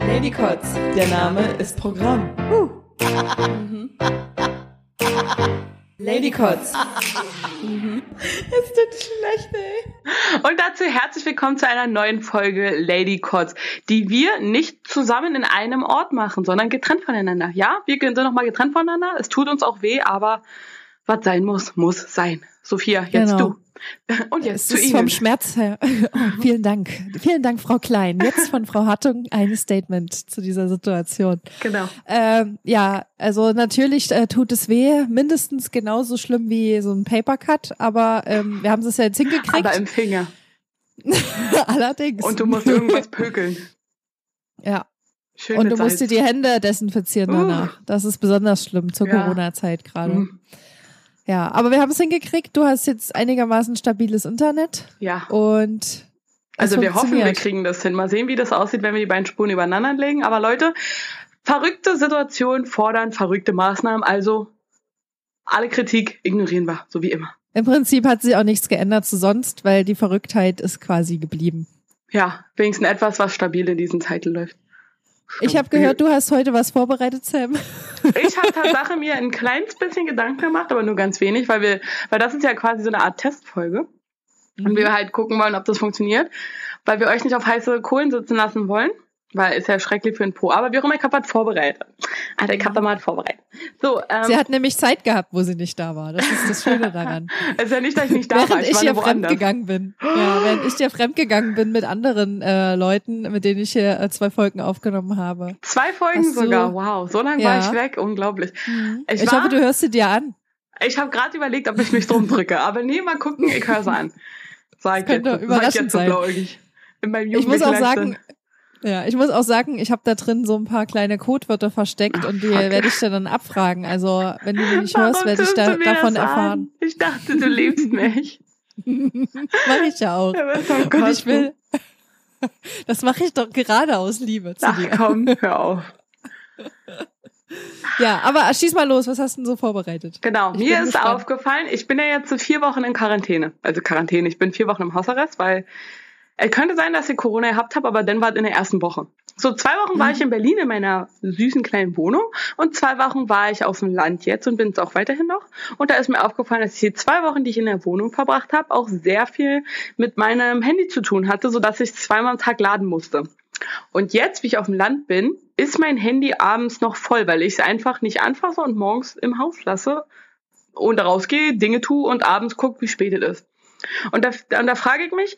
Lady Kotz, der Name ist Programm. Lady Kotz. Es tut schlecht, ey. Und dazu herzlich willkommen zu einer neuen Folge Lady Kotz, die wir nicht zusammen in einem Ort machen, sondern getrennt voneinander. Ja, wir sind nochmal getrennt voneinander. Es tut uns auch weh, aber was sein muss, muss sein. Sophia, jetzt genau. du. Und jetzt es zu Ihnen. vom Schmerz her. Oh, vielen Dank. Vielen Dank, Frau Klein. Jetzt von Frau Hattung ein Statement zu dieser Situation. Genau. Ähm, ja, also natürlich äh, tut es weh, mindestens genauso schlimm wie so ein Papercut, aber ähm, wir haben es ja jetzt hingekriegt. Aber im Finger. Allerdings. Und du musst irgendwas pökeln. Ja. Schön Und du musst dir die Hände desinfizieren danach. Uh. Das ist besonders schlimm zur ja. Corona-Zeit gerade. Mhm. Ja, aber wir haben es hingekriegt. Du hast jetzt einigermaßen stabiles Internet. Ja. Und also wir hoffen, wir kriegen das hin. Mal sehen, wie das aussieht, wenn wir die beiden Spuren übereinander legen. Aber Leute, verrückte Situationen fordern verrückte Maßnahmen. Also alle Kritik ignorieren wir, so wie immer. Im Prinzip hat sich auch nichts geändert zu sonst, weil die Verrücktheit ist quasi geblieben. Ja, wenigstens etwas, was stabil in diesen Zeiten läuft. Ich habe gehört, du hast heute was vorbereitet, Sam. Ich habe Tatsache mir ein kleines bisschen Gedanken gemacht, aber nur ganz wenig, weil wir, weil das ist ja quasi so eine Art Testfolge. Mhm. Und wir halt gucken wollen, ob das funktioniert. Weil wir euch nicht auf heiße Kohlen sitzen lassen wollen. Weil ist ja schrecklich für ein Po. Aber wie auch immer, ich habe was vorbereitet. Ah, der Kappa mal vorbereitet. So, ähm, sie hat nämlich Zeit gehabt, wo sie nicht da war. Das ist das Schöne daran. es ist ja nicht, dass ich nicht da während war. Ich, ich ja fremdgegangen bin. Ja, während ich ja fremdgegangen bin mit anderen äh, Leuten, mit denen ich hier äh, zwei Folgen aufgenommen habe. Zwei Folgen du, sogar, wow. So lange ja. war ich weg, unglaublich. Mhm. Ich, ich war, hoffe, du hörst sie dir an. Ich habe gerade überlegt, ob ich mich drum drücke. Aber nee, mal gucken, ich höre sie an. Sag ich jetzt, sag ich jetzt so blauäugig. In meinem ich muss auch sagen, ja, ich muss auch sagen, ich habe da drin so ein paar kleine Codewörter versteckt Ach, und die werde ich dir dann abfragen. Also, wenn du die nicht Warum hörst, werde ich da, davon erfahren. Ich dachte, du liebst mich. mache ich ja auch. Und ich will, das mache ich doch gerade aus Liebe zu Ach, dir. komm, hör auf. Ja, aber schieß mal los, was hast du denn so vorbereitet? Genau, ich mir ist gespannt. aufgefallen, ich bin ja jetzt so vier Wochen in Quarantäne. Also Quarantäne, ich bin vier Wochen im Hausarrest, weil es könnte sein, dass ich Corona gehabt habe, aber dann war es in der ersten Woche. So zwei Wochen mhm. war ich in Berlin in meiner süßen kleinen Wohnung und zwei Wochen war ich auf dem Land jetzt und bin es auch weiterhin noch. Und da ist mir aufgefallen, dass ich die zwei Wochen, die ich in der Wohnung verbracht habe, auch sehr viel mit meinem Handy zu tun hatte, so dass ich zweimal am Tag laden musste. Und jetzt, wie ich auf dem Land bin, ist mein Handy abends noch voll, weil ich es einfach nicht anfasse und morgens im Haus lasse und rausgehe, Dinge tue und abends gucke, wie spät es ist. Und da, und da frage ich mich,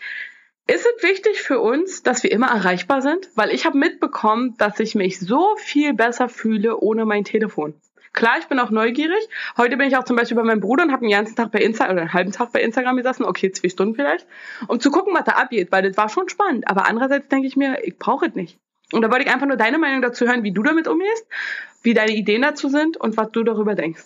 ist es wichtig für uns, dass wir immer erreichbar sind? Weil ich habe mitbekommen, dass ich mich so viel besser fühle ohne mein Telefon. Klar, ich bin auch neugierig. Heute bin ich auch zum Beispiel bei meinem Bruder und habe den ganzen Tag bei Instagram oder einen halben Tag bei Instagram gesessen, okay, zwei Stunden vielleicht, um zu gucken, was da abgeht, weil das war schon spannend. Aber andererseits denke ich mir, ich brauche es nicht. Und da wollte ich einfach nur deine Meinung dazu hören, wie du damit umgehst, wie deine Ideen dazu sind und was du darüber denkst.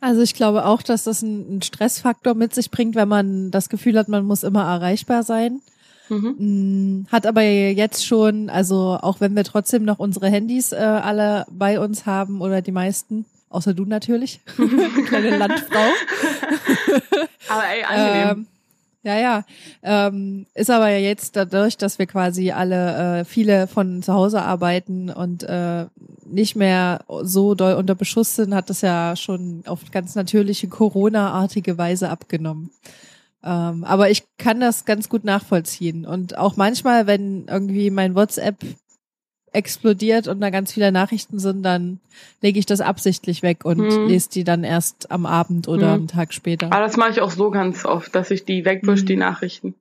Also ich glaube auch, dass das einen Stressfaktor mit sich bringt, wenn man das Gefühl hat, man muss immer erreichbar sein. Mhm. Mm, hat aber jetzt schon, also auch wenn wir trotzdem noch unsere Handys äh, alle bei uns haben oder die meisten, außer du natürlich, kleine Landfrau. aber ey, angenehm. Ähm, ja, ja. Ähm, ist aber ja jetzt dadurch, dass wir quasi alle äh, viele von zu Hause arbeiten und äh, nicht mehr so doll unter Beschuss sind, hat das ja schon auf ganz natürliche Corona-artige Weise abgenommen. Ähm, aber ich kann das ganz gut nachvollziehen. Und auch manchmal, wenn irgendwie mein WhatsApp explodiert und da ganz viele Nachrichten sind, dann lege ich das absichtlich weg und hm. lese die dann erst am Abend oder hm. am Tag später. Aber das mache ich auch so ganz oft, dass ich die wegwische, hm. die Nachrichten.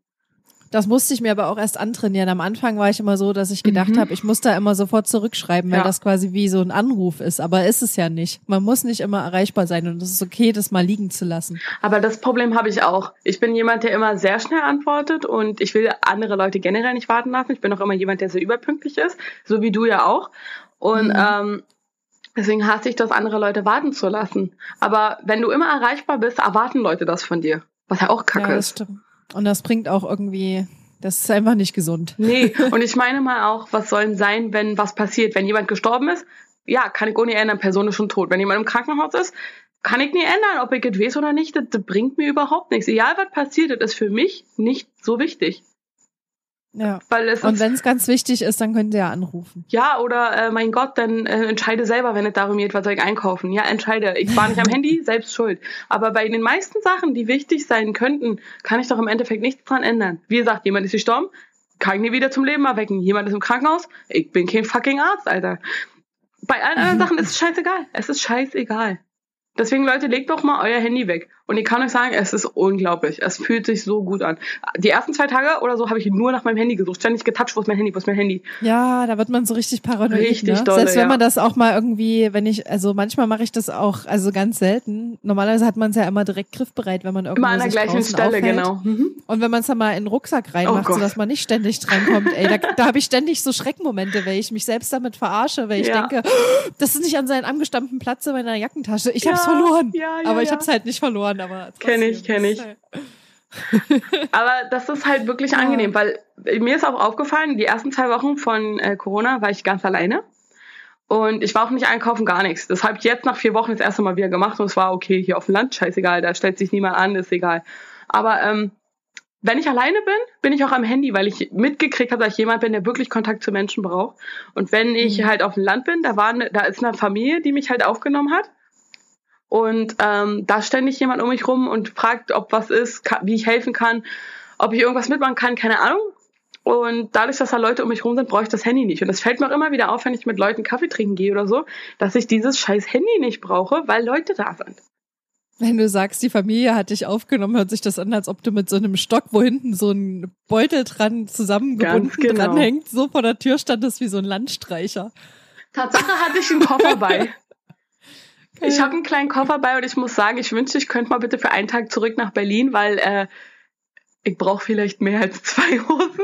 Das musste ich mir aber auch erst antrainieren. Am Anfang war ich immer so, dass ich gedacht mhm. habe, ich muss da immer sofort zurückschreiben, weil ja. das quasi wie so ein Anruf ist. Aber ist es ja nicht. Man muss nicht immer erreichbar sein und es ist okay, das mal liegen zu lassen. Aber das Problem habe ich auch. Ich bin jemand, der immer sehr schnell antwortet und ich will andere Leute generell nicht warten lassen. Ich bin auch immer jemand, der sehr überpünktlich ist, so wie du ja auch. Und mhm. ähm, Deswegen hasse ich das, andere Leute warten zu lassen. Aber wenn du immer erreichbar bist, erwarten Leute das von dir. Was ja auch kacke ja, das ist. Stimmt. Und das bringt auch irgendwie, das ist einfach nicht gesund. Nee, und ich meine mal auch, was soll denn sein, wenn was passiert? Wenn jemand gestorben ist, ja, kann ich ohne erinnern, Person ist schon tot. Wenn jemand im Krankenhaus ist, kann ich nie ändern, ob ich es weiß oder nicht. Das, das bringt mir überhaupt nichts. Egal, was passiert, das ist für mich nicht so wichtig. Ja. Weil es Und wenn es ganz wichtig ist, dann könnt ihr ja anrufen. ja, oder äh, mein Gott, dann äh, entscheide selber, wenn es darum geht, was soll ich einkaufen. Ja, entscheide. Ich war nicht am Handy, selbst schuld. Aber bei den meisten Sachen, die wichtig sein könnten, kann ich doch im Endeffekt nichts dran ändern. Wie gesagt, jemand ist gestorben, kann ich nie wieder zum Leben erwecken. Jemand ist im Krankenhaus, ich bin kein fucking Arzt, Alter. Bei allen anderen Sachen ist es scheißegal. Es ist scheißegal. Deswegen, Leute, legt doch mal euer Handy weg. Und ich kann euch sagen, es ist unglaublich. Es fühlt sich so gut an. Die ersten zwei Tage oder so habe ich nur nach meinem Handy gesucht. Ständig getoucht, wo ist mein Handy, wo ist mein Handy? Ja, da wird man so richtig paranoid. Richtig ne? dolle, Selbst wenn ja. man das auch mal irgendwie, wenn ich, also manchmal mache ich das auch, also ganz selten. Normalerweise hat man es ja immer direkt griffbereit, wenn man irgendwo Immer an der gleichen Stelle, aufhält. genau. Mhm. Und wenn man es dann mal in den Rucksack reinmacht, Oh so Gott. dass man nicht ständig drankommt, ey, da, da habe ich ständig so Schreckmomente, weil ich mich selbst damit verarsche, weil ich Ja. denke, das ist nicht an seinen angestammten Platz in meiner Jackentasche. Ich hab's Ja, verloren. ja, ja, aber ich ja. hab's halt nicht verloren, aber Kenn ich, trotzdem. kenn ich. Halt- Aber das ist halt wirklich angenehm, weil mir ist auch aufgefallen, die ersten zwei Wochen von äh, Corona war ich ganz alleine. Und ich war auch nicht einkaufen, gar nichts. Das habe ich jetzt nach vier Wochen das erste Mal wieder gemacht und es war okay, hier auf dem Land, scheißegal, da stellt sich niemand an, ist egal. Aber ähm, wenn ich alleine bin, bin ich auch am Handy, weil ich mitgekriegt habe, dass ich jemand bin, der wirklich Kontakt zu Menschen braucht. Und wenn ich Mhm. halt auf dem Land bin, da war ne, da ist eine Familie, die mich halt aufgenommen hat. Und ähm, da ständig jemand um mich rum und fragt, ob was ist, wie ich helfen kann, ob ich irgendwas mitmachen kann, keine Ahnung. Und dadurch, dass da Leute um mich rum sind, brauche ich das Handy nicht. Und es fällt mir auch immer wieder auf, wenn ich mit Leuten Kaffee trinken gehe oder so, dass ich dieses scheiß Handy nicht brauche, weil Leute da sind. Wenn du sagst, die Familie hat dich aufgenommen, hört sich das an, als ob du mit so einem Stock, wo hinten so ein Beutel dran zusammengebunden genau. dranhängt, so vor der Tür standest wie so ein Landstreicher. Tatsache hatte ich einen Koffer bei. Ich habe einen kleinen Koffer bei und ich muss sagen, ich wünschte, ich könnte mal bitte für einen Tag zurück nach Berlin, weil äh, ich brauche vielleicht mehr als zwei Hosen.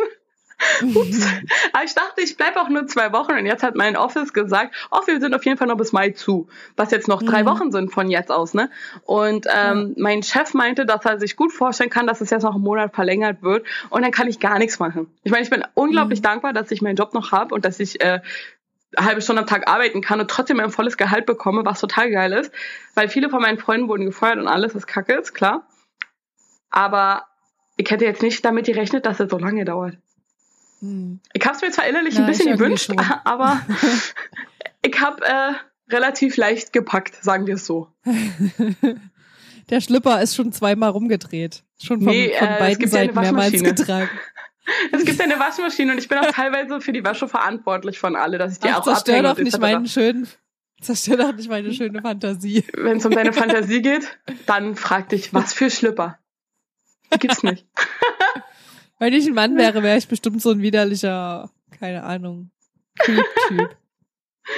Ups. Aber ich dachte, ich bleibe auch nur zwei Wochen und jetzt hat mein Office gesagt, oh, wir sind auf jeden Fall noch bis Mai zu, was jetzt noch drei Mhm. Wochen sind von jetzt aus, ne? Und ähm, mein Chef meinte, dass er sich gut vorstellen kann, dass es jetzt noch einen Monat verlängert wird und dann kann ich gar nichts machen. Ich meine, ich bin unglaublich Mhm. dankbar, dass ich meinen Job noch habe und dass ich äh, eine halbe Stunde am Tag arbeiten kann und trotzdem ein volles Gehalt bekomme, was total geil ist, weil viele von meinen Freunden wurden gefeuert und alles, was kacke ist, klar. Aber ich hätte jetzt nicht damit gerechnet, dass es so lange dauert. Hm. Ich habe es mir zwar innerlich Ja, ein bisschen gewünscht, aber ich habe äh, relativ leicht gepackt, sagen wir es so. Der Schlipper ist schon zweimal rumgedreht. Schon von, Nee, von äh, beiden gibt ja Seiten mehrmals getragen. Es gibt eine Waschmaschine und ich bin auch teilweise für die Wäsche verantwortlich von alle, dass ich die Ach, auch zerstör doch nicht meinen schönen, zerstör doch nicht meine schöne Fantasie. Wenn es um deine Fantasie geht, dann frag dich, was für Schlipper? Die gibt's nicht. Wenn ich ein Mann wäre, wäre ich bestimmt so ein widerlicher, keine Ahnung, Creep-Typ,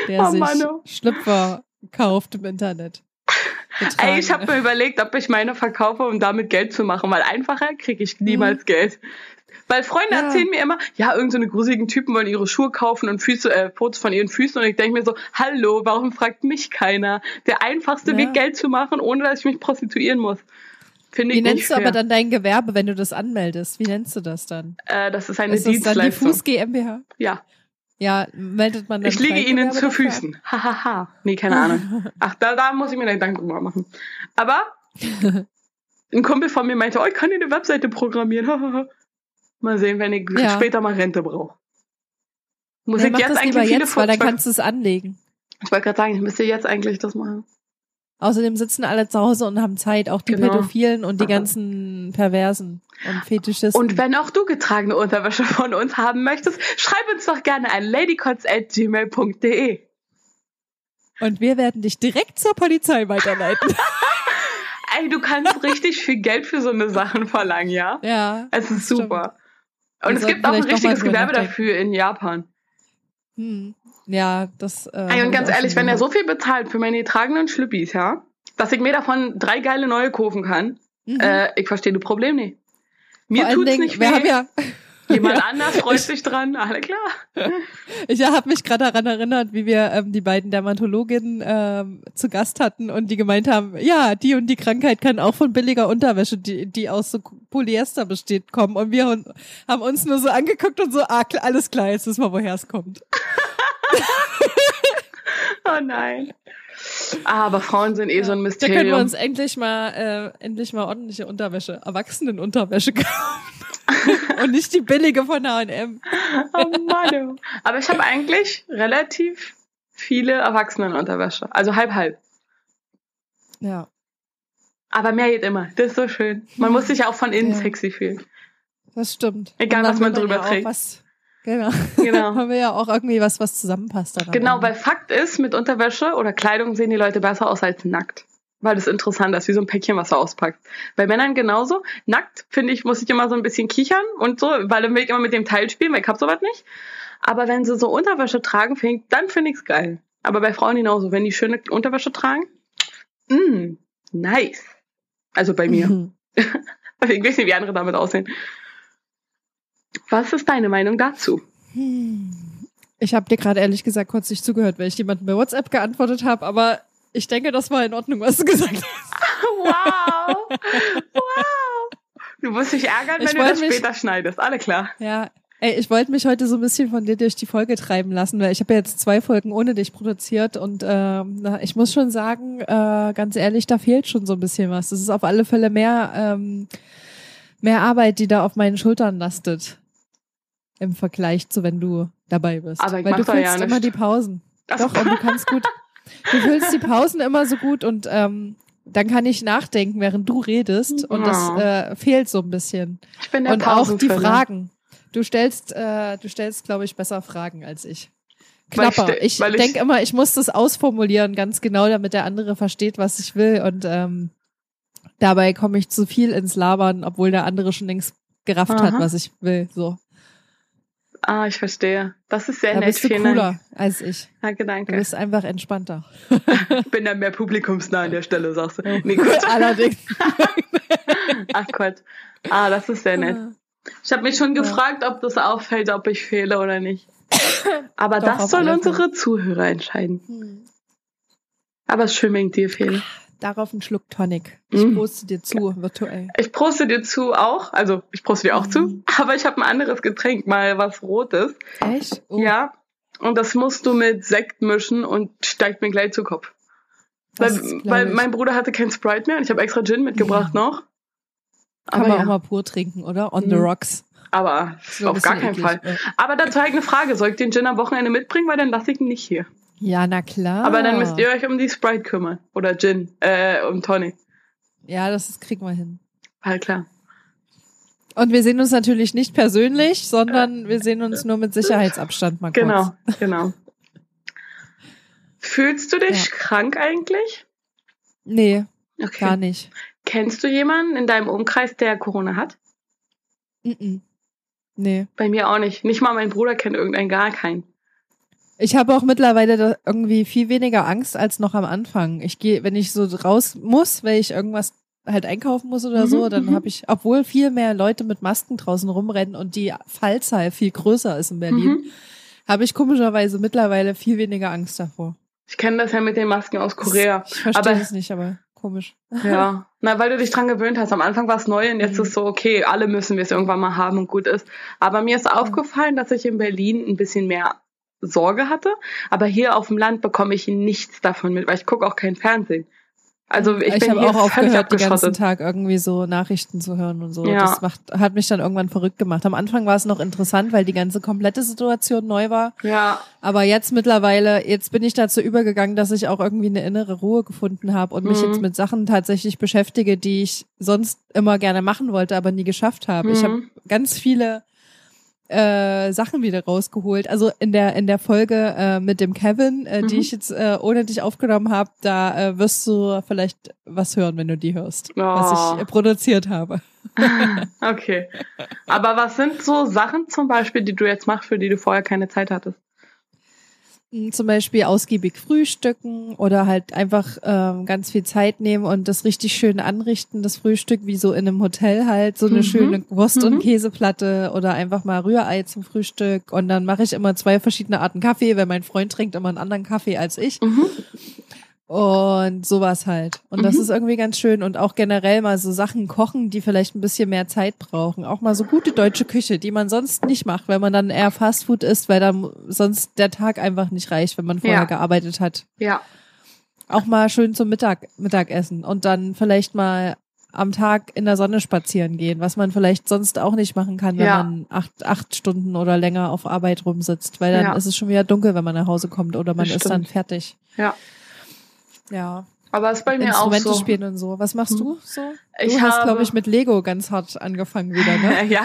der Oh sich Mann, oh. Schlüpfer kauft im Internet. Ey, ich habe mir überlegt, ob ich meine verkaufe, um damit Geld zu machen, weil einfacher kriege ich niemals Geld. Weil Freunde Ja. erzählen mir immer, ja, irgend so eine grusigen Typen wollen ihre Schuhe kaufen und Füße, äh, Fotos von ihren Füßen und ich denke mir so, hallo, warum fragt mich keiner? Der einfachste Ja. Weg, Geld zu machen, ohne dass ich mich prostituieren muss. Finde Wie ich nicht nennst du fair. aber dann dein Gewerbe, wenn du das anmeldest? Wie nennst du das dann? äh, das ist eine Ist das dann die Dienstleistung. Fuß GmbH? ja, Ja, meldet man dann ich liege ihnen zu? Füßen. Hahaha. nee, keine Ahnung. Ach, da, da muss ich mir Gedanken drüber machen. Aber ein Kumpel von mir meinte, oh, ich kann dir eine Webseite programmieren. Mal sehen, wenn ich Ja. später mal Rente brauche. Muss Nee, ich jetzt eigentlich viele jetzt, weil dann kannst du es anlegen. Ich wollte gerade sagen, ich müsste jetzt eigentlich das machen. Außerdem sitzen alle zu Hause und haben Zeit, auch die Genau. Pädophilen und die ganzen Perversen und Fetischisten. Und wenn auch du getragene Unterwäsche von uns haben möchtest, schreib uns doch gerne an ladycots.gmail.de. Und wir werden dich direkt zur Polizei weiterleiten. Ey, du kannst richtig viel Geld für so eine Sachen verlangen, ja? ja. Es ist super. Wir Und es sollten gibt auch ein richtiges Gewerbe dafür in Japan. Hm. Ja, das. Äh, Ey, und ganz ehrlich, wenn er so viel bezahlt für meine getragenen Schlüppis, ja, dass ich mir davon drei geile neue kaufen kann, Mhm. äh, ich verstehe das Problem nicht. Mir Vor tut's Dingen, nicht wir weh. haben ja, Jemand Ja. anders freut sich dran, alle klar. ich habe mich gerade daran erinnert, wie wir ähm, die beiden Dermatologinnen ähm, zu Gast hatten und die gemeint haben, ja, die und die Krankheit kann auch von billiger Unterwäsche, die, die aus so Polyester besteht, kommen. Und wir haben uns nur so angeguckt und so, ah, alles klar, jetzt wissen wir, woher es kommt. Oh nein. Ah, aber Frauen sind eh so ein Da können wir Mysterium. uns endlich mal, äh, endlich mal ordentliche Unterwäsche, Erwachsenenunterwäsche kaufen. Und nicht die billige von H&M. Oh Mann. Aber ich habe eigentlich relativ viele Erwachsenenunterwäsche. Also halb halb. Ja. Aber mehr geht immer. Das ist so schön. Man muss sich ja auch von innen Ja. sexy fühlen. Das stimmt. Egal, was man drüber ja trägt. Was, genau. Genau. Man will ja auch irgendwie was, was zusammenpasst. Genau, weil Fakt ist, mit Unterwäsche oder Kleidung sehen die Leute besser aus als nackt. Weil das interessant ist, wie so ein Päckchen, was du auspackst. Bei Männern genauso. Nackt, finde ich, muss ich immer so ein bisschen kichern und so, weil dann will ich immer mit dem Teil spielen, weil ich hab sowas nicht. Aber wenn sie so Unterwäsche tragen, find ich, dann finde ich's geil. Aber bei Frauen genauso. Wenn die schöne Unterwäsche tragen, mm, nice. Also bei mir. Mhm. Ich weiß nicht, wie andere damit aussehen. Was ist deine Meinung dazu? Hm. Ich habe dir gerade ehrlich gesagt kurz nicht zugehört, weil ich jemandem bei WhatsApp geantwortet habe, aber ich denke, das war in Ordnung, was du gesagt hast. Wow! Wow! Du musst dich ärgern, wenn Ich du das mich- später schneidest. Alle klar. Ja. Ey, ich wollte mich heute so ein bisschen von dir durch die Folge treiben lassen, weil ich habe ja jetzt zwei Folgen ohne dich produziert und ähm, ich muss schon sagen, äh, ganz ehrlich, da fehlt schon so ein bisschen was. Das ist auf alle Fälle mehr, ähm, mehr Arbeit, die da auf meinen Schultern lastet. Im Vergleich zu, wenn du dabei bist. Aber ich weil du ja füllst nicht. immer die Pausen. Das- Doch, und du kannst gut. Du füllst die Pausen immer so gut und ähm, dann kann ich nachdenken, während du redest. Und das äh, fehlt so ein bisschen. Ich bin der Und auch die. Fragen. Du stellst, äh, du stellst, glaube ich, besser Fragen als ich. Knapper. Ich, ich- denke immer, ich muss das ausformulieren, ganz genau, damit der andere versteht, was ich will. Und ähm, dabei komme ich zu viel ins Labern, obwohl der andere schon längst gerafft hat, Aha. was ich will. So. Ah, ich verstehe. Das ist sehr Da nett. bist du Vielen cooler Dank. als ich. Danke, Du danke. bist einfach entspannter. Ich bin dann mehr publikumsnah an der Stelle, sagst du. Nee, gut. Allerdings. Ach Gott. Ah, das ist sehr nett. Ich habe mich schon Ja. gefragt, ob das auffällt, ob ich fehle oder nicht. Aber Doch, das sollen unsere Zuhörer entscheiden. Hm. Aber ich dir fehle. Darauf ein Schluck Tonic. Ich Mm. poste dir zu, virtuell. Ich proste dir zu auch, also ich proste dir auch Mhm. zu, aber ich habe ein anderes Getränk, mal was Rotes. Echt? Oh, Ja. Und das musst du mit Sekt mischen und steigt mir gleich zu Kopf. Weil, weil mein Bruder hatte kein Sprite mehr und ich habe extra Gin mitgebracht noch. Kann Aber, man ja, auch mal pur trinken, oder? On the Mhm. rocks. aber auf gar keinen Fall. eklig. Aber dazu eine Frage. Soll ich den Gin am Wochenende mitbringen? Weil dann lasse ich ihn nicht hier. Ja, na klar. Aber dann müsst ihr euch um die Sprite kümmern. Oder Gin. Äh, um Tonic. Ja, das ist, kriegen wir hin. Halt klar. Und wir sehen uns natürlich nicht persönlich, sondern wir sehen uns nur mit Sicherheitsabstand mal kurz. Genau, genau. Fühlst du dich Ja. krank eigentlich? Nee, Okay. gar nicht. Kennst du jemanden in deinem Umkreis, der Corona hat? Mm-mm. Nee. Bei mir auch nicht. Nicht mal mein Bruder kennt irgendeinen, gar keinen. Ich habe auch mittlerweile irgendwie viel weniger Angst als noch am Anfang. Ich gehe, wenn ich so raus muss, weil ich irgendwas halt einkaufen muss oder Mhm, so, dann mhm. habe ich, obwohl viel mehr Leute mit Masken draußen rumrennen und die Fallzahl viel größer ist in Berlin, Mhm. habe ich komischerweise mittlerweile viel weniger Angst davor. Ich kenne das ja mit den Masken aus Korea. Ich verstehe es nicht, aber komisch. Ja. Na, weil du dich dran gewöhnt hast. Am Anfang war es neu und jetzt Mhm. ist so, okay, alle müssen wir es irgendwann mal haben und gut ist. Aber mir ist aufgefallen, dass ich in Berlin ein bisschen mehr Sorge hatte. Aber hier auf dem Land bekomme ich nichts davon mit, weil ich gucke auch kein Fernsehen. Also ich, ich bin habe auch aufgehört, den ganzen. Tag irgendwie so Nachrichten zu hören und so. Ja. Das macht, hat mich dann irgendwann verrückt gemacht. Am Anfang war es noch interessant, weil die ganze komplette Situation neu war. Ja, Aber jetzt mittlerweile, jetzt bin ich dazu übergegangen, dass ich auch irgendwie eine innere Ruhe gefunden habe und mich Mhm. jetzt mit Sachen tatsächlich beschäftige, die ich sonst immer gerne machen wollte, aber nie geschafft habe. Ich Mhm. habe ganz viele äh, Sachen wieder rausgeholt. Also in der in der Folge äh, mit dem Kevin, äh, die Mhm. ich jetzt äh, ohne dich aufgenommen habe, da äh, wirst du vielleicht was hören, wenn du die hörst, was Oh. ich äh, produziert habe. okay. Aber was sind so Sachen zum Beispiel, die du jetzt machst, für die du vorher keine Zeit hattest? Zum Beispiel ausgiebig frühstücken oder halt einfach ähm, ganz viel Zeit nehmen und das richtig schön anrichten, das Frühstück, wie so in einem Hotel halt, so eine Mhm. schöne Wurst- Mhm. und Käseplatte oder einfach mal Rührei zum Frühstück und dann mache ich immer zwei verschiedene Arten Kaffee, weil mein Freund trinkt immer einen anderen Kaffee als ich Mhm. Und sowas halt. Und das Mhm. ist irgendwie ganz schön und auch generell mal so Sachen kochen, die vielleicht ein bisschen mehr Zeit brauchen. Auch mal so gute deutsche Küche, die man sonst nicht macht, weil man dann eher Fastfood isst, weil dann sonst der Tag einfach nicht reicht, wenn man vorher Ja. gearbeitet hat. Ja. auch mal schön zum Mittag, Mittagessen und dann vielleicht mal am Tag in der Sonne spazieren gehen, was man vielleicht sonst auch nicht machen kann, wenn Ja. man acht, acht Stunden oder länger auf Arbeit rumsitzt, weil dann Ja. ist es schon wieder dunkel, wenn man nach Hause kommt oder man Das ist dann fertig. Ja. Ja, Aber ist bei mir auch Instrumente so. spielen und so. Was machst du so? Du Ich hast, habe- glaube ich, mit Lego ganz hart angefangen wieder, ne? ja.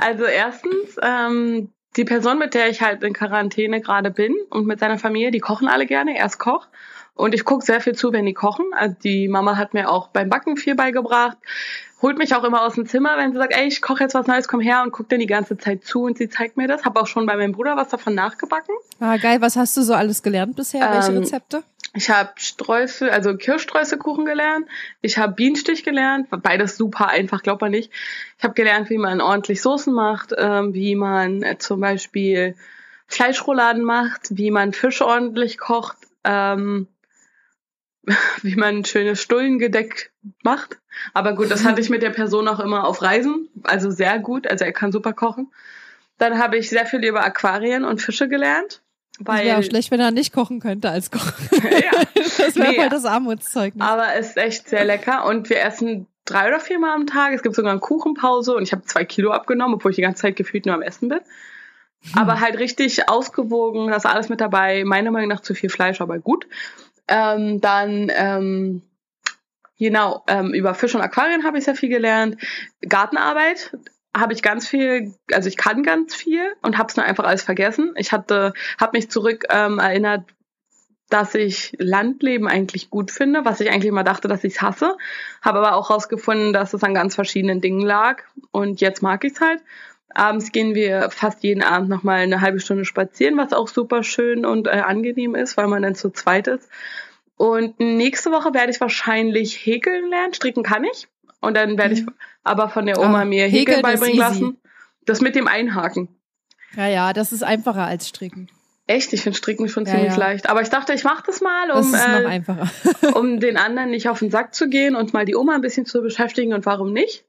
Also erstens, ähm, die Person, mit der ich halt in Quarantäne gerade bin und mit seiner Familie, die kochen alle gerne. Er ist Koch. Und ich gucke sehr viel zu, wenn die kochen. Also die Mama hat mir auch beim Backen viel beigebracht. Holt mich auch immer aus dem Zimmer, wenn sie sagt, ey, ich koche jetzt was Neues, komm her und guckt dann die ganze Zeit zu und sie zeigt mir das. Habe auch schon bei meinem Bruder was davon nachgebacken. Ah, geil. Was hast du so alles gelernt bisher? Welche Ähm, Rezepte? Ich habe Streusel, also Kirschstreuselkuchen gelernt. Ich habe Bienenstich gelernt. Beides super einfach, glaubt man nicht. Ich habe gelernt, wie man ordentlich Soßen macht, ähm, wie man äh, zum Beispiel Fleischrouladen macht, wie man Fisch ordentlich kocht, ähm, wie man ein schönes Stullengedeck macht. Aber gut, das hatte ich mit der Person auch immer auf Reisen. Also sehr gut. Also er kann super kochen. Dann habe ich sehr viel über Aquarien und Fische gelernt. Das Weil, wäre auch schlecht, wenn er nicht kochen könnte als Koch. ja, Das wäre Nee. voll das Armutszeugnis. Aber es ist echt sehr lecker und wir essen drei oder viermal am Tag. Es gibt sogar eine Kuchenpause und ich habe zwei Kilo abgenommen, obwohl ich die ganze Zeit gefühlt nur am Essen bin. Aber halt richtig ausgewogen, das ist alles mit dabei. Meiner Meinung nach zu viel Fleisch, aber gut. Ähm, dann, ähm, genau, ähm, über Fisch und Aquarien habe ich sehr viel gelernt. Gartenarbeit habe ich ganz viel, also ich kann ganz viel und habe es nur einfach alles vergessen. Ich hatte, habe mich zurück ähm, erinnert, dass ich Landleben eigentlich gut finde, was ich eigentlich immer dachte, dass ich es hasse. Habe aber auch herausgefunden, dass es an ganz verschiedenen Dingen lag. Und jetzt mag ich es halt. Abends gehen wir fast jeden Abend nochmal eine halbe Stunde spazieren, was auch super schön und äh, angenehm ist, weil man dann zu zweit ist. Und nächste Woche werde ich wahrscheinlich häkeln lernen. Stricken kann ich. Und dann werde ich Mhm. aber von der Oma Ah, mir häkeln Häkeln beibringen lassen. Das mit dem Einhaken. Ja, ja, das ist einfacher als Stricken. Echt, ich finde Stricken schon Ja, ziemlich ja. leicht. Aber ich dachte, ich mache das mal, Das um, ist äh, noch einfacher. um den anderen nicht auf den Sack zu gehen und mal die Oma ein bisschen zu beschäftigen und warum nicht.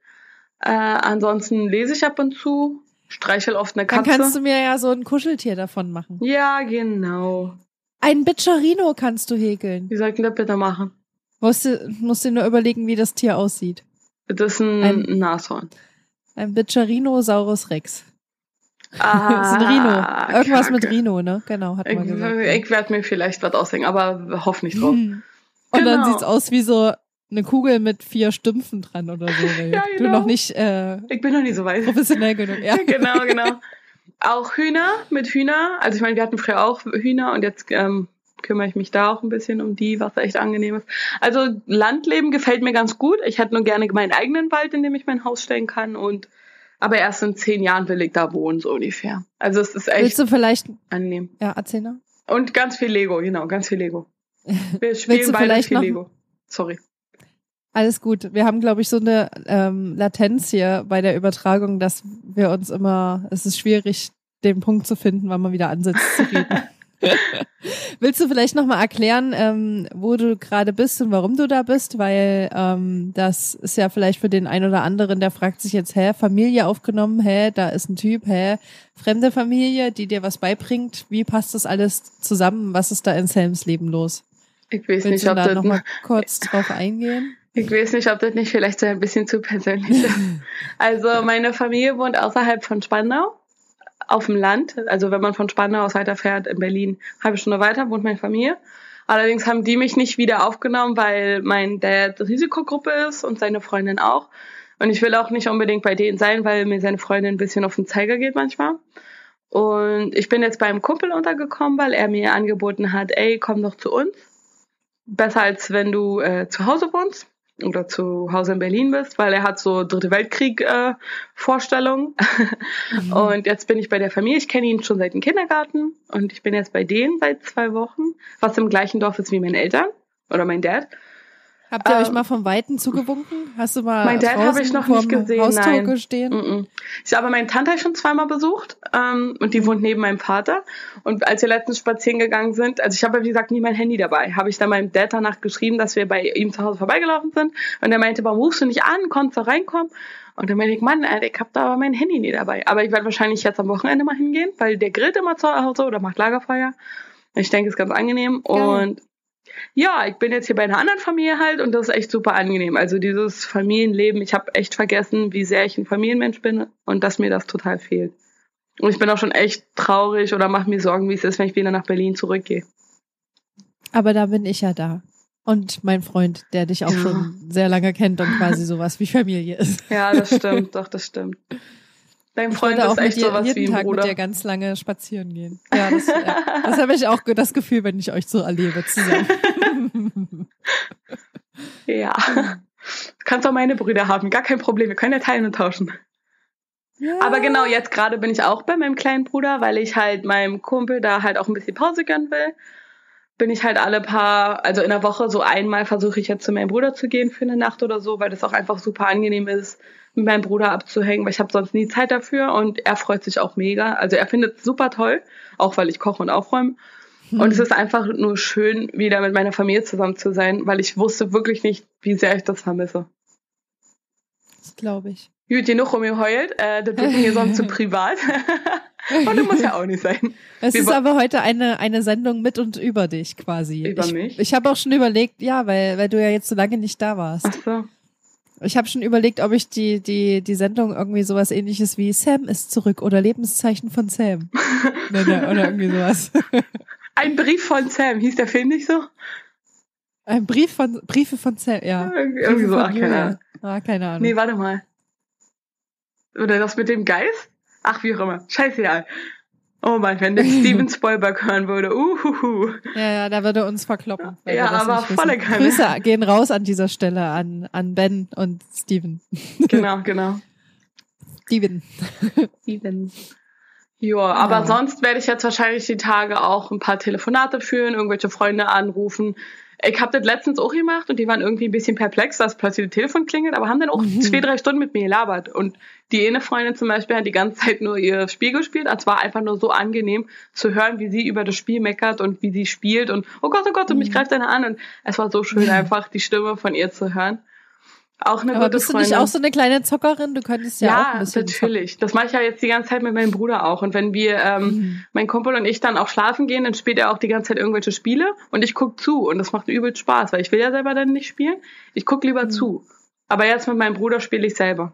Äh, ansonsten lese ich ab und zu, streichel oft eine Dann Katze. kannst du mir ja so ein Kuscheltier davon machen. ja, genau. Ein Bitcherino kannst du häkeln. Wie soll ich denn das bitte machen? Musst du, musst dir nur überlegen, wie das Tier aussieht. Das ist ein, Ein- Nashorn. Ein Bitcherinosaurus Rex. Ah, das ist ein Rhino. Irgendwas mit Kacke. Rhino, ne? Genau, hat Ich, man gesagt. ich werde mir vielleicht was ausdenken, aber hoff nicht drauf. Hm. Und dann Genau. sieht's aus wie so eine Kugel mit vier Stümpfen dran oder so, weil Ja, du genau. noch nicht äh, Ich bin noch nie so weit. professionell genug. Ja. genau, genau. Auch Hühner mit Hühner. Also ich meine, wir hatten früher auch Hühner und jetzt ähm, kümmere ich mich da auch ein bisschen um die, was echt angenehm ist. Also Landleben gefällt mir ganz gut. Ich hätte nur gerne meinen eigenen Wald, in dem ich mein Haus stellen kann und aber erst in zehn Jahren will ich da wohnen, so ungefähr. Also es ist echt Willst du vielleicht, angenehm. ja, erzähl noch. Und ganz viel Lego, genau, ganz viel Lego. Wir spielen du beide vielleicht viel noch- Lego. Sorry. Alles gut. Wir haben, glaube ich, so eine ähm, Latenz hier bei der Übertragung, dass wir uns immer, es ist schwierig, den Punkt zu finden, wann man wieder ansetzt zu reden. Willst du vielleicht nochmal erklären, ähm, wo du gerade bist und warum du da bist? Weil ähm, das ist ja vielleicht für den einen oder anderen, der fragt sich jetzt, hä, Familie aufgenommen, hä, da ist ein Typ, hä, fremde Familie, die dir was beibringt. Wie passt das alles zusammen? Was ist da in Selms Leben los? Ich weiß Willst nicht, du ob da nochmal kurz drauf eingehen? Ich weiß nicht, ob das nicht vielleicht so ein bisschen zu persönlich ist. Also meine Familie wohnt außerhalb von Spandau, auf dem Land. Also wenn man von Spandau aus weiterfährt, in Berlin, halbe Stunde weiter, wohnt meine Familie. Allerdings haben die mich nicht wieder aufgenommen, weil mein Dad Risikogruppe ist und seine Freundin auch. Und ich will auch nicht unbedingt bei denen sein, weil mir seine Freundin ein bisschen auf den Zeiger geht manchmal. Und ich bin jetzt beim Kumpel untergekommen, weil er mir angeboten hat, ey, komm doch zu uns. Besser als wenn du äh, zu Hause wohnst oder zu Hause in Berlin bist, weil er hat so Dritte Weltkrieg äh. Mhm. Und jetzt bin ich bei der Familie. Ich kenne ihn schon seit dem Kindergarten und ich bin jetzt bei denen seit zwei Wochen, was im gleichen Dorf ist wie meine Eltern oder mein Dad. Habt ihr euch Ähm, mal vom Weiten zugewunken? Hast du mal Mein Dad habe ich noch nicht gesehen, Haustor nein. gestehen? Mm-mm. Ich habe meine Tante schon zweimal besucht ähm, und die wohnt neben meinem Vater. Und als wir letztens spazieren gegangen sind, also ich habe wie gesagt nie mein Handy dabei, habe ich dann meinem Dad danach geschrieben, dass wir bei ihm zu Hause vorbeigelaufen sind. Und er meinte, warum rufst du nicht an, konntest du reinkommen? Und dann meinte ich, Mann, Alter, ich habe da aber mein Handy nie dabei. Aber ich werde wahrscheinlich jetzt am Wochenende mal hingehen, weil der grillt immer zu Hause oder macht Lagerfeuer. Ich denke, es ist ganz angenehm. Geil. Und Ja, ich bin jetzt hier bei einer anderen Familie halt und das ist echt super angenehm. Also dieses Familienleben, ich habe echt vergessen, wie sehr ich ein Familienmensch bin und dass mir das total fehlt. Und ich bin auch schon echt traurig oder mache mir Sorgen, wie es ist, wenn ich wieder nach Berlin zurückgehe. Aber da bin ich ja da. Und mein Freund, der dich auch Ja. schon sehr lange kennt und quasi sowas wie Familie ist. Ja, das stimmt, doch, das stimmt. Dein Ich Freund auch ist mit echt dir sowas wie jeden ein Tag mit Bruder. dir ganz lange spazieren gehen. Ja, das, ja. das habe ich auch das Gefühl, wenn ich euch so erlebe zusammen. Ja. Du kannst auch meine Brüder haben, gar kein Problem. Wir können ja teilen und tauschen. ja. Aber genau, jetzt gerade bin ich auch bei meinem kleinen Bruder, weil ich halt meinem Kumpel da halt auch ein bisschen Pause gönnen will. Bin ich halt alle paar, also in der Woche so einmal versuche ich jetzt zu meinem Bruder zu gehen für eine Nacht oder so, weil das auch einfach super angenehm ist, mit meinem Bruder abzuhängen, weil ich habe sonst nie Zeit dafür und er freut sich auch mega. Also er findet es super toll, auch weil ich koche und aufräume. Und es ist einfach nur schön, wieder mit meiner Familie zusammen zu sein, weil ich wusste wirklich nicht, wie sehr ich das vermisse. Das glaube ich. Gut, genug um ihr heult. Äh, das wird mir sonst zu privat. und das muss ja auch nicht sein. Es Wir ist aber heute eine, eine Sendung mit und über dich quasi. Über ich, mich? Ich habe auch schon überlegt, ja, weil, weil du ja jetzt so lange nicht da warst. Ach so. Ich habe schon überlegt, ob ich die, die, die Sendung irgendwie sowas ähnliches wie Sam ist zurück oder Lebenszeichen von Sam. nenne oder irgendwie sowas. Ein Brief von Sam. Hieß der Film nicht so? Ein Brief von, Briefe von Sam, ja. Irgendwie, Briefe so. Ach, keine. Ahnung. Ah, keine Ahnung. Nee, warte mal. Oder das mit dem Geist? Ach, wie auch immer. Scheißegal. Oh Mann, wenn der Steven Spielberg hören würde. Uhuhu. Ja, ja, da würde uns verkloppen. Ja, aber volle Kanne. Grüße gehen raus an dieser Stelle an, an Ben und Steven. Genau, genau. Steven. Steven. Ja, aber Ja. sonst werde ich jetzt wahrscheinlich die Tage auch ein paar Telefonate führen, irgendwelche Freunde anrufen. Ich habe das letztens auch gemacht und die waren irgendwie ein bisschen perplex, dass plötzlich das Telefon klingelt, aber haben dann auch Mhm. zwei, drei Stunden mit mir gelabert. Und die eine Freundin zum Beispiel hat die ganze Zeit nur ihr Spiel gespielt. Es war einfach nur so angenehm zu hören, wie sie über das Spiel meckert und wie sie spielt und oh Gott, oh Gott, und mich Mhm. greift einer an. Und es war so schön, einfach die Stimme von ihr zu hören. Auch eine Aber gute bist du Freundin. nicht auch so eine kleine Zockerin? Du könntest ja, auch ein bisschen natürlich. Das mache ich ja jetzt die ganze Zeit mit meinem Bruder auch. Und wenn wir, ähm, Mhm. mein Kumpel und ich dann auch schlafen gehen, dann spielt er auch die ganze Zeit irgendwelche Spiele und ich guck zu. Und das macht übel Spaß, weil ich will ja selber dann nicht spielen. Ich guck lieber Mhm. zu. Aber jetzt mit meinem Bruder spiele ich selber.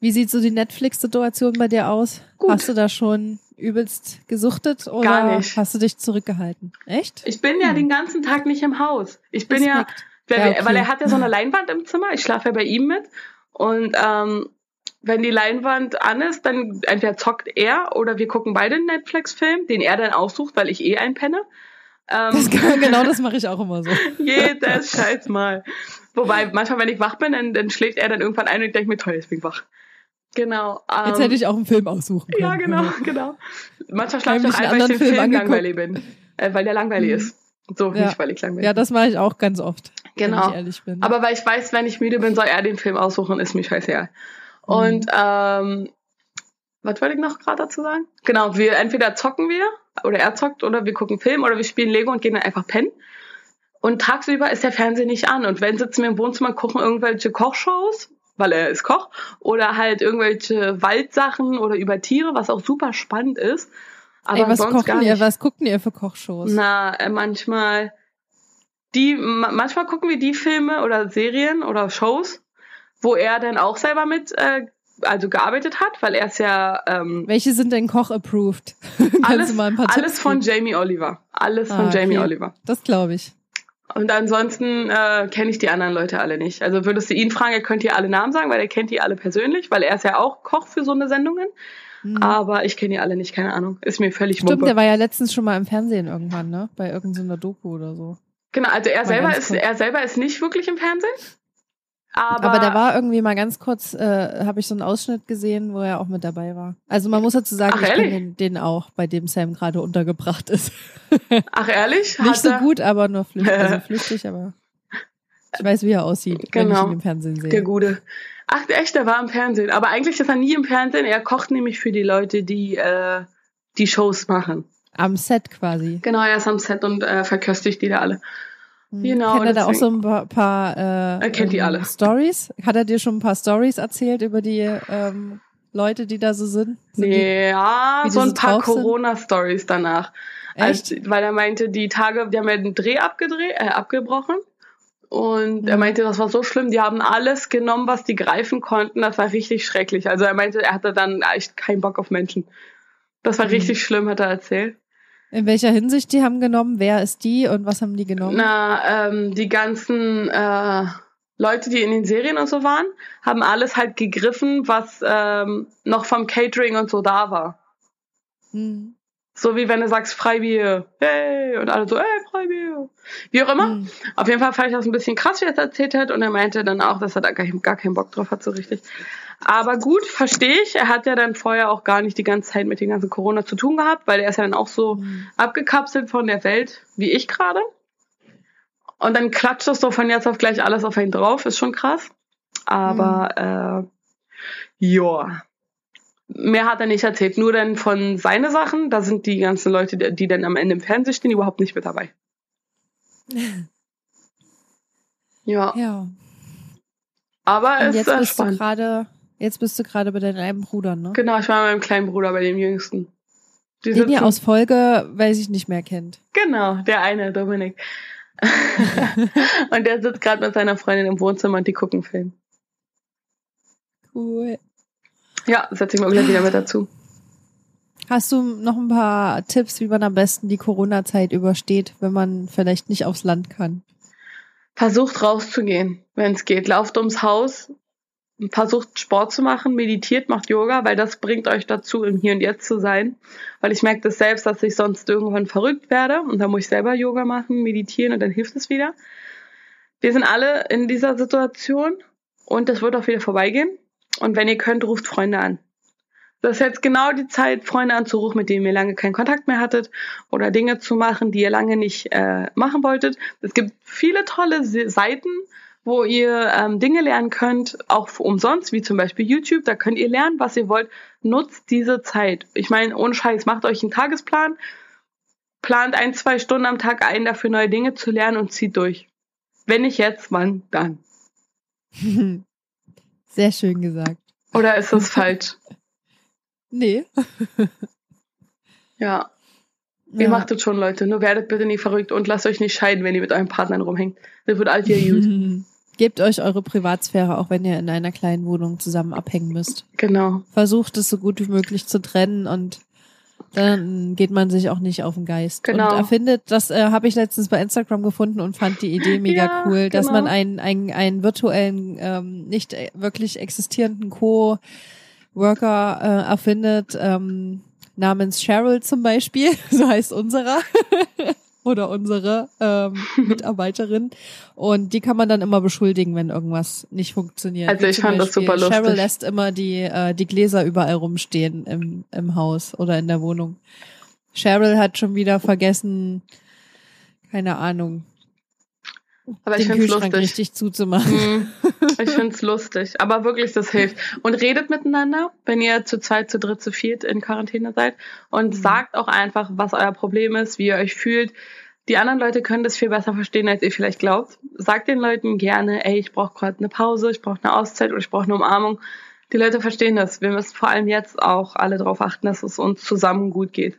Wie sieht so die Netflix-Situation bei dir aus? Gut. Hast du da schon übelst gesuchtet oder Gar nicht. hast du dich zurückgehalten? Echt? Ich bin ja Hm. den ganzen Tag nicht im Haus. Ich bin ja, Respekt. Weil, Ja, okay. weil er hat ja so eine Leinwand im Zimmer. Ich schlafe ja bei ihm mit. Und ähm, wenn die Leinwand an ist, dann entweder zockt er oder wir gucken beide einen Netflix-Film, den er dann aussucht, weil ich eh einpenne. Ähm, Das kann, genau das mache ich auch immer so. Jedes scheiß Mal. Wobei, manchmal, wenn ich wach bin, dann, dann schläft er dann irgendwann ein und ich denke mir, toll, jetzt bin ich wach. Genau. Ähm, Jetzt hätte ich auch einen Film aussuchen können. Ja, genau, genau. Manchmal schlafe ich auch ein, weil ich den Film Film langweilig bin. Äh, weil der langweilig Mhm. ist. So, Ja. nicht weil ich langweilig Ja, bin. das mache ich auch ganz oft. Genau. Wenn ich ehrlich bin. Aber weil ich weiß, wenn ich müde bin, soll er den Film aussuchen, ist mir scheißegal. Mhm. Und ähm, was wollte ich noch gerade dazu sagen? Genau, wir entweder zocken wir oder er zockt oder wir gucken Film oder wir spielen Lego und gehen dann einfach pennen. Und tagsüber ist der Fernseher nicht an. Und wenn sitzen wir im Wohnzimmer, gucken irgendwelche Kochshows, weil er ist Koch, oder halt irgendwelche Waldsachen oder über Tiere, was auch super spannend ist. Aber Ey, was sonst kochen gar ihr? nicht. Was gucken ihr für Kochshows? Na, äh, manchmal die, ma- manchmal gucken wir die Filme oder Serien oder Shows, wo er dann auch selber mit, äh, also gearbeitet hat, weil er ist ja ähm, Welche sind denn Koch-approved? Alles, du mal ein paar alles von? Jamie Oliver. Alles Ah, von Jamie okay. Oliver. Das glaube ich. Und ansonsten äh, kenne ich die anderen Leute alle nicht. Also würdest du ihn fragen, er könnte dir alle Namen sagen, weil er kennt die alle persönlich, weil er ist ja auch Koch für so eine Sendungen. Mhm. Aber ich kenne die alle nicht, keine Ahnung. Ist mir völlig Stimmt, Wumpe. der war ja letztens schon mal im Fernsehen irgendwann, ne? Bei irgendeiner Doku oder so. Genau, also er Mal selber ist, er selber ist nicht wirklich im Fernsehen. Aber, Aber, da war irgendwie mal ganz kurz, äh, habe ich so einen Ausschnitt gesehen, wo er auch mit dabei war. Also man muss dazu sagen, Ach, ich kenne den, den auch, bei dem Sam gerade untergebracht ist. Ach ehrlich? Nicht so gut, aber nur flüchtig, also flüchtig, aber ich weiß, wie er aussieht, wenn ich Genau. ihn im Fernsehen Der sehe. Gute. Ach, echt, der war im Fernsehen. Aber eigentlich ist er nie im Fernsehen. Er kocht nämlich für die Leute, die äh, die Shows machen. Am Set quasi. Genau, er ist am Set und äh, verköstigt die da alle. Hm. Genau, Kennt er da auch so ein paar, paar äh, Er kennt die ähm, alle. Stories? Hat er dir schon ein paar Stories erzählt über die ähm, Leute, die da so sind? sind nee, ja, wie so die ein so paar? Corona-Stories danach. Echt? Als, weil er meinte, die Tage, die haben ja den Dreh abgedreht, äh, abgebrochen. Und er Mhm. meinte, das war so schlimm. Die haben alles genommen, was die greifen konnten. Das war richtig schrecklich. Also er meinte, er hatte dann echt keinen Bock auf Menschen. Das war Mhm. richtig schlimm, hat er erzählt. In welcher Hinsicht die haben genommen? Wer ist die und was haben die genommen? Na, ähm, die ganzen äh, Leute, die in den Serien und so waren, haben alles halt gegriffen, was ähm, noch vom Catering und so da war. Hm. So wie wenn du sagst Freibier, hey, und alle so, hey, Freibier. Wie auch immer. Hm. Auf jeden Fall fand ich das ein bisschen krass, wie er es erzählt hat. Und er meinte dann auch, dass er da gar, gar keinen Bock drauf hat, so richtig. Aber gut, verstehe ich. Er hat ja dann vorher auch gar nicht die ganze Zeit mit dem ganzen Corona zu tun gehabt, weil er ist ja dann auch so Hm. abgekapselt von der Welt, wie ich gerade. Und dann klatscht das so von jetzt auf gleich alles auf einen drauf. Ist schon krass. Aber, äh, ja. Mehr hat er nicht erzählt. Nur dann von seine Sachen. Da sind die ganzen Leute, die, die dann am Ende im Fernsehen stehen, überhaupt nicht mit dabei. Ja. Ja. Aber Und es jetzt ist äh, bist du spannend. gerade, jetzt bist du gerade bei deinem einen Bruder, ne? Genau, ich war bei meinem kleinen Bruder, bei dem Jüngsten. Die Den ihr aus Folge, weiß ich nicht mehr kennt. Genau, der eine, Dominik. und der sitzt gerade mit seiner Freundin im Wohnzimmer und die gucken Film. Cool. Ja, setze ich mal gleich wieder mit dazu. Hast du noch ein paar Tipps, wie man am besten die Corona-Zeit übersteht, wenn man vielleicht nicht aufs Land kann? Versucht rauszugehen, wenn es geht. Lauft ums Haus, versucht Sport zu machen, meditiert, macht Yoga, weil das bringt euch dazu, im Hier und Jetzt zu sein. Weil ich merke das selbst, dass ich sonst irgendwann verrückt werde und dann muss ich selber Yoga machen, meditieren und dann hilft es wieder. Wir sind alle in dieser Situation und das wird auch wieder vorbeigehen. Und wenn ihr könnt, ruft Freunde an. Das ist jetzt genau die Zeit, Freunde anzurufen, mit denen ihr lange keinen Kontakt mehr hattet oder Dinge zu machen, die ihr lange nicht äh, machen wolltet. Es gibt viele tolle Se- Seiten, wo ihr ähm, Dinge lernen könnt, auch umsonst, wie zum Beispiel YouTube. Da könnt ihr lernen, was ihr wollt. Nutzt diese Zeit. Ich meine, ohne Scheiß, macht euch einen Tagesplan, plant ein, zwei Stunden am Tag ein, dafür neue Dinge zu lernen und zieht durch. Wenn nicht jetzt, wann dann? Sehr schön gesagt. Oder ist das falsch? Nee. Ja, ihr macht es schon, Leute. Nur werdet bitte nicht verrückt und lasst euch nicht scheiden, wenn ihr mit euren Partnern rumhängt. Das wird alt wie gut. Gebt euch eure Privatsphäre, auch wenn ihr in einer kleinen Wohnung zusammen abhängen müsst. Genau. Versucht es so gut wie möglich zu trennen und dann geht man sich auch nicht auf den Geist. Genau. Und erfindet, das äh, habe ich letztens bei Instagram gefunden und fand die Idee mega Ja, cool, dass genau. man einen, einen, einen virtuellen, ähm, nicht äh, wirklich existierenden Co-Worker äh, erfindet, ähm, namens Cheryl zum Beispiel, so heißt unserer. Oder unsere ähm, Mitarbeiterin. Und die kann man dann immer beschuldigen, wenn irgendwas nicht funktioniert. Also Wie ich fand das Beispiel, super lustig. Cheryl lässt immer die, äh, die Gläser überall rumstehen im, im Haus oder in der Wohnung. Cheryl hat schon wieder vergessen, keine Ahnung, Aber ich finde es lustig. richtig zuzumachen. Mhm. Ich find's lustig. Aber wirklich, das hilft. Und redet miteinander, wenn ihr zu zweit, zu dritt, zu viert in Quarantäne seid. Und Mhm. sagt auch einfach, was euer Problem ist, wie ihr euch fühlt. Die anderen Leute können das viel besser verstehen, als ihr vielleicht glaubt. Sagt den Leuten gerne, ey, ich brauche gerade eine Pause, ich brauche eine Auszeit oder ich brauche eine Umarmung. Die Leute verstehen das. Wir müssen vor allem jetzt auch alle darauf achten, dass es uns zusammen gut geht.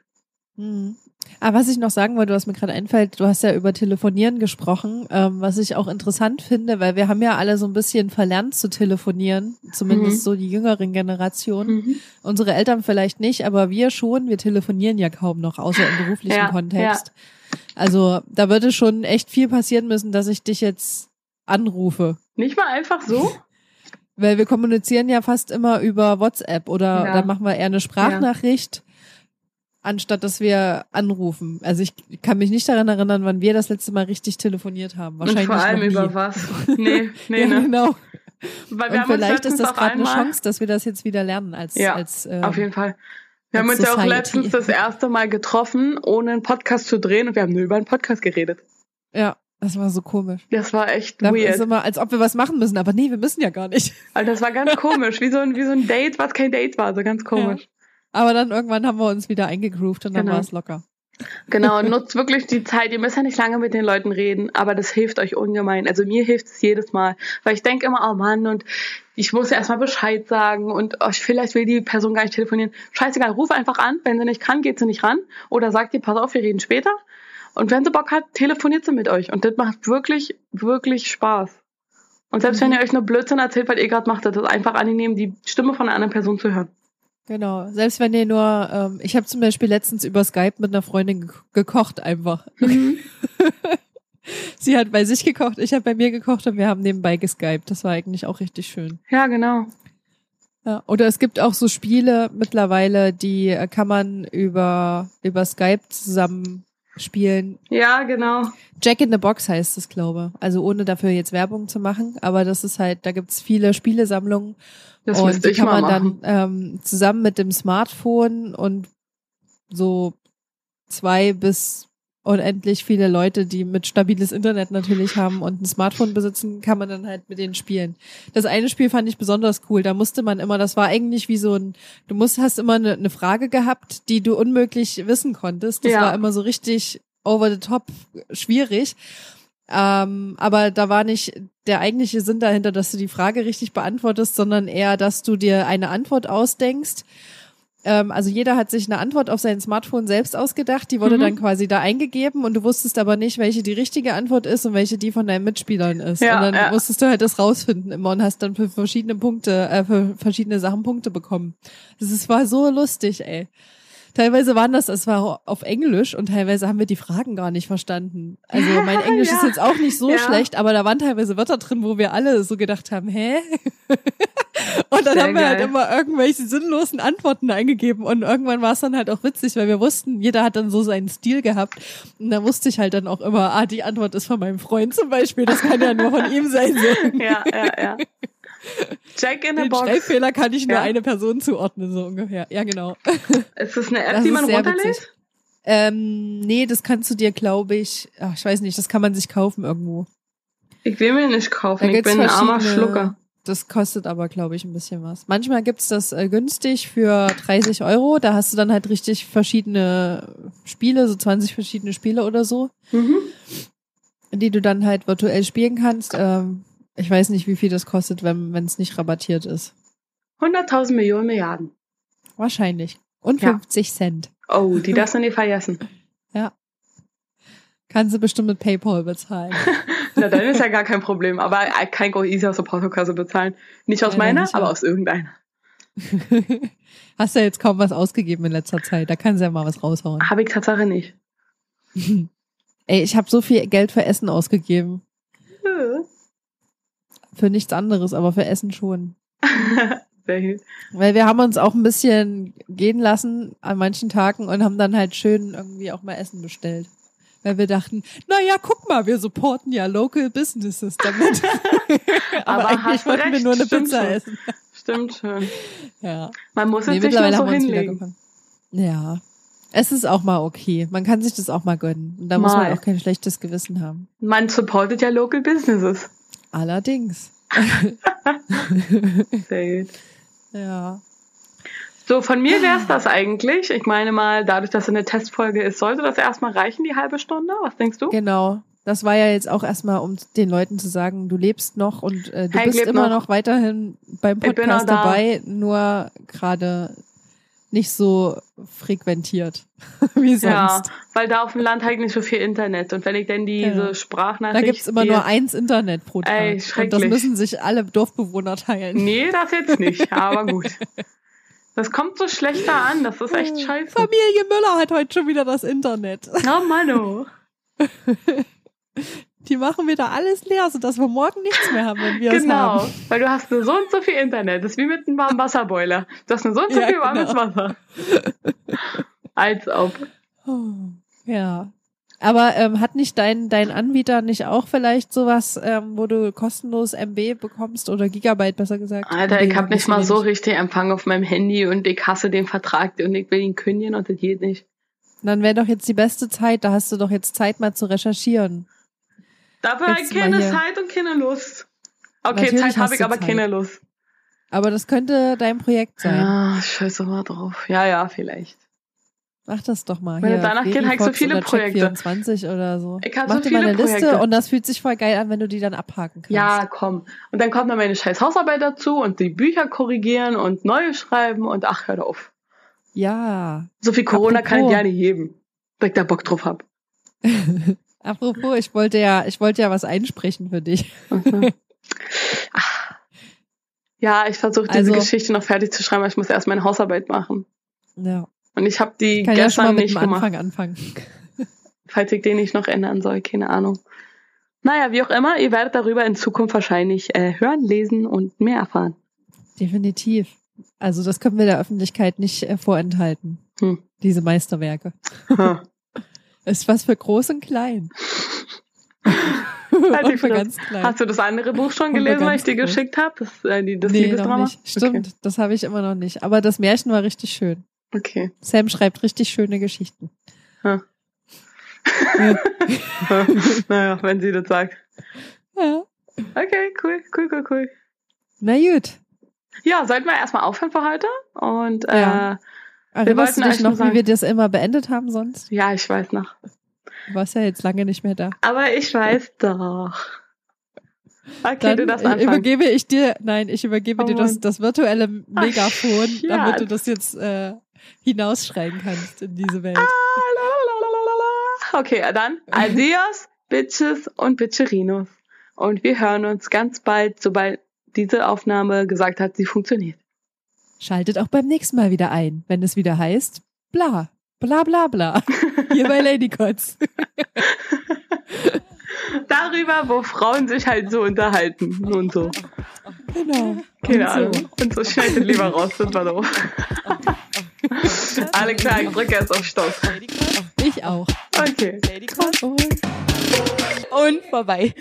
Mhm. Aber was ich noch sagen wollte, was mir gerade einfällt, du hast ja über Telefonieren gesprochen, ähm, was ich auch interessant finde, weil wir haben ja alle so ein bisschen verlernt zu telefonieren, zumindest Mhm. so die jüngeren Generationen. Unsere Eltern vielleicht nicht, aber wir schon, wir telefonieren ja kaum noch, außer im beruflichen Ja, Kontext. Also da würde schon echt viel passieren müssen, dass ich dich jetzt anrufe. Nicht mal einfach so? Weil wir kommunizieren ja fast immer über WhatsApp oder Ja. dann machen wir eher eine Sprachnachricht, anstatt dass wir anrufen. Also ich kann mich nicht daran erinnern, wann wir das letzte Mal richtig telefoniert haben. Und Wahrscheinlich vor allem über was? Nee, nee, ja, ne? genau. Weil wir Und haben vielleicht ist das gerade eine Chance, dass wir das jetzt wieder lernen als, Ja, als ähm, Auf jeden Fall. Wir haben uns ja auch letztens das erste Mal getroffen, ohne einen Podcast zu drehen und wir haben nur über einen Podcast geredet. Ja, das war so komisch. Das war echt Da ist weird. immer, als ob wir was machen müssen, aber nee, wir müssen ja gar nicht. Also das war ganz komisch, wie so ein, wie so ein Date, was kein Date war, so ganz komisch. Aber dann irgendwann haben wir uns wieder eingegroovt und dann Genau. war es locker. Genau, nutzt wirklich die Zeit. Ihr müsst ja nicht lange mit den Leuten reden, aber das hilft euch ungemein. Also mir hilft es jedes Mal, weil ich denke immer, oh Mann, und ich muss ja erstmal Bescheid sagen und oh, vielleicht will die Person gar nicht telefonieren. Scheißegal, ruf einfach an. Wenn sie nicht kann, geht sie nicht ran. Oder sagt ihr, pass auf, wir reden später. Und wenn sie Bock hat, telefoniert sie mit euch. Und das macht wirklich, wirklich Spaß. Und selbst mhm. wenn ihr euch nur Blödsinn erzählt, was ihr gerade macht, das ist einfach angenehm, die Stimme von einer anderen Person zu hören. Genau. Selbst wenn ihr nur, ähm, ich habe zum Beispiel letztens über Skype mit einer Freundin ge gekocht einfach. Mhm. Sie hat bei sich gekocht, ich habe bei mir gekocht und wir haben nebenbei geskypt. Das war eigentlich auch richtig schön. Ja, genau. Ja, oder es gibt auch so Spiele mittlerweile, die äh, kann man über, über Skype zusammen spielen. Ja, genau. Jack in the Box heißt es, glaube. Also ohne dafür jetzt Werbung zu machen, aber das ist halt, da gibt's viele Spielesammlungen das und die kann man machen. dann ähm, zusammen mit dem Smartphone und so zwei bis unendlich viele Leute, die mit stabiles Internet natürlich haben und ein Smartphone besitzen, kann man dann halt mit denen spielen. Das eine Spiel fand ich besonders cool. Da musste man immer, das war eigentlich wie so ein, du musst, hast immer eine, eine Frage gehabt, die du unmöglich wissen konntest. Das ja. war immer so richtig over the top schwierig. Ähm, aber da war nicht der eigentliche Sinn dahinter, dass du die Frage richtig beantwortest, sondern eher, dass du dir eine Antwort ausdenkst. Ähm, also jeder hat sich eine Antwort auf sein Smartphone selbst ausgedacht, die wurde mhm. dann quasi da eingegeben und du wusstest aber nicht, welche die richtige Antwort ist und welche die von deinen Mitspielern ist. Ja, und dann ja. musstest du halt das rausfinden immer und hast dann für verschiedene Punkte, äh, für verschiedene Sachen Punkte bekommen. Das war so lustig, ey teilweise waren das, es war auf Englisch und teilweise haben wir die Fragen gar nicht verstanden. Also mein Englisch ja. ist jetzt auch nicht so ja. schlecht, aber da waren teilweise Wörter drin, wo wir alle so gedacht haben, hä? und dann Sehr haben wir halt geil. halt immer irgendwelche sinnlosen Antworten eingegeben und irgendwann war es dann halt auch witzig, weil wir wussten, jeder hat dann so seinen Stil gehabt und da wusste ich halt dann auch immer, ah, die Antwort ist von meinem Freund zum Beispiel, das kann ja nur von ihm sein. So. Ja, ja, ja. Jack in a Den Box. Schreibfehler kann ich nur ja. eine Person zuordnen, so ungefähr. Ja, genau. Ist das eine App, das die man runterlädt? Ähm, nee, das kannst du dir, glaube ich, ach, ich weiß nicht, das kann man sich kaufen irgendwo. Ich will mir nicht kaufen, ich bin ein armer Schlucker. Das kostet aber, glaube ich, ein bisschen was. Manchmal gibt's das äh, günstig für 30 Euro. Da hast du dann halt richtig verschiedene Spiele, so 20 verschiedene Spiele oder so, mhm. die du dann halt virtuell spielen kannst. Ähm, ich weiß nicht, wie viel das kostet, wenn es nicht rabattiert ist. 100.000 Millionen Milliarden. Wahrscheinlich. Und 50 ja. Cent. Oh, die darfst du nicht vergessen. Ja. Kannst du bestimmt mit PayPal bezahlen. Na, dann ist ja gar kein Problem. Aber kein Go Easy aus der Portokasse bezahlen. Nicht aus ja, meiner, aber aus irgendeiner. Hast du ja jetzt kaum was ausgegeben in letzter Zeit. Da kannst du ja mal was raushauen. Habe ich Tatsache nicht. Ey, ich habe so viel Geld für Essen ausgegeben. Für nichts anderes, aber für Essen schon. Weil wir haben uns auch ein bisschen gehen lassen an manchen Tagen und haben dann halt schön irgendwie auch mal Essen bestellt. Weil wir dachten, na ja, guck mal, wir supporten ja local businesses damit. aber, aber eigentlich wollten wir nur eine Pizza schon. essen. Stimmt schon. Ja. Man muss es nee, sich mittlerweile so hinlegen. Ja. Es ist auch mal okay. Man kann sich das auch mal gönnen. Und da mal. muss man auch kein schlechtes Gewissen haben. Man supportet ja local businesses. Allerdings. Sehr gut. Ja. So, von mir wäre es das eigentlich. Ich meine mal, dadurch, dass es eine Testfolge ist, sollte das erstmal reichen, die halbe Stunde? Was denkst du? Genau. Das war ja jetzt auch erstmal, um den Leuten zu sagen, du lebst noch und äh, du hey, bist immer noch. noch. weiterhin beim Podcast dabei, nur gerade nicht so frequentiert wie sonst. Ja, weil da auf dem Land halt nicht so viel Internet. Und wenn ich denn diese ja. Sprachnachricht... Da gibt's immer die, nur eins Internet pro Tag. Ey, und das müssen sich alle Dorfbewohner teilen. Nee, das jetzt nicht, aber gut. Das kommt so schlechter an, das ist echt scheiße. Familie Müller hat heute schon wieder das Internet. Oh Mano. Die machen wieder alles leer, sodass wir morgen nichts mehr haben, wenn wir genau, es haben. Genau, weil du hast nur so und so viel Internet. Das ist wie mit einem warmen Wasserboiler. Du hast nur so und so ja, viel warmes genau. Wasser. Als ob. Ja. Aber ähm, hat nicht dein, dein Anbieter nicht auch vielleicht sowas, ähm, wo du kostenlos MB bekommst oder Gigabyte besser gesagt? Alter, ich habe nicht mal so richtig Empfang auf meinem Handy und ich hasse den Vertrag und ich will ihn kündigen und das geht nicht. Dann wäre doch jetzt die beste Zeit, da hast du doch jetzt Zeit mal zu recherchieren. Dafür habe ich keine Zeit und keine Lust. Okay, Natürlich Zeit habe ich, aber Zeit. keine Lust. Aber das könnte dein Projekt sein. Ah, scheiße mal drauf. Ja, ja, vielleicht. Mach das doch mal. Wenn Hier, danach geht, habe ich so viele Projekte. Check24 oder so. Ich hab Mach so dir mal viele eine Liste Projekte. und das fühlt sich voll geil an, wenn du die dann abhaken kannst. Ja, komm. Und dann kommt noch meine scheiß Hausarbeit dazu und die Bücher korrigieren und neue schreiben und ach, hör auf. Ja. So viel Corona kann ich Apropos. ja nicht heben, weil ich da Bock drauf hab. Apropos, ich wollte ja, ich wollte ja was einsprechen für dich. Mhm. Ach. ja, ich versuche diese Also- Geschichte noch fertig zu schreiben, aber ich muss erst meine Hausarbeit machen. Ja. Und ich habe die Ich kann ja schon mal gestern mit nicht gemacht, Anfang anfangen. falls ich den nicht noch ändern soll, keine Ahnung. Naja, wie auch immer, ihr werdet darüber in Zukunft wahrscheinlich äh, hören, lesen und mehr erfahren. Definitiv. Also das können wir der Öffentlichkeit nicht äh, vorenthalten. Hm. Diese Meisterwerke. Ist was für groß und klein. Halt und für ganz klein. Hast du das andere Buch schon gelesen, was ich dir groß. geschickt habe? Das, äh, die, das nee, noch Liebesdrama? Stimmt, das habe ich immer noch nicht. Aber das Märchen war richtig schön. Okay. Sam schreibt richtig schöne Geschichten. okay. naja, wenn sie das sagt. Ja. Okay, cool, cool, cool, cool. Na gut. Ja, sollten wir erstmal aufhören für heute? Und äh, Ja. ja. Erinnerst du wollten dich noch, sagen- wie wir das immer beendet haben sonst? ja, ich weiß noch. Du warst ja jetzt lange nicht mehr da. Aber ich weiß doch. Okay, Dann du darfst anfangen. übergebe ich dir, nein, ich übergebe Oh dir das, das virtuelle Megafon, Schatz. damit du das jetzt äh, hinausschreien kannst in diese Welt. Ah. Okay, dann adios, Bitches und Bitcherinos. Und wir hören uns ganz bald, sobald diese Aufnahme gesagt hat, sie funktioniert. Schaltet auch beim nächsten Mal wieder ein, wenn es wieder heißt, bla, bla bla bla. Hier bei Ladycots. Darüber, wo Frauen sich halt so unterhalten und so. Genau. Keine Und so. Ahnung. Und so schneidet lieber raus, das war doof. Alle klar, ich drücke erst auf Stopp. Ich auch. Okay. Und, Und vorbei.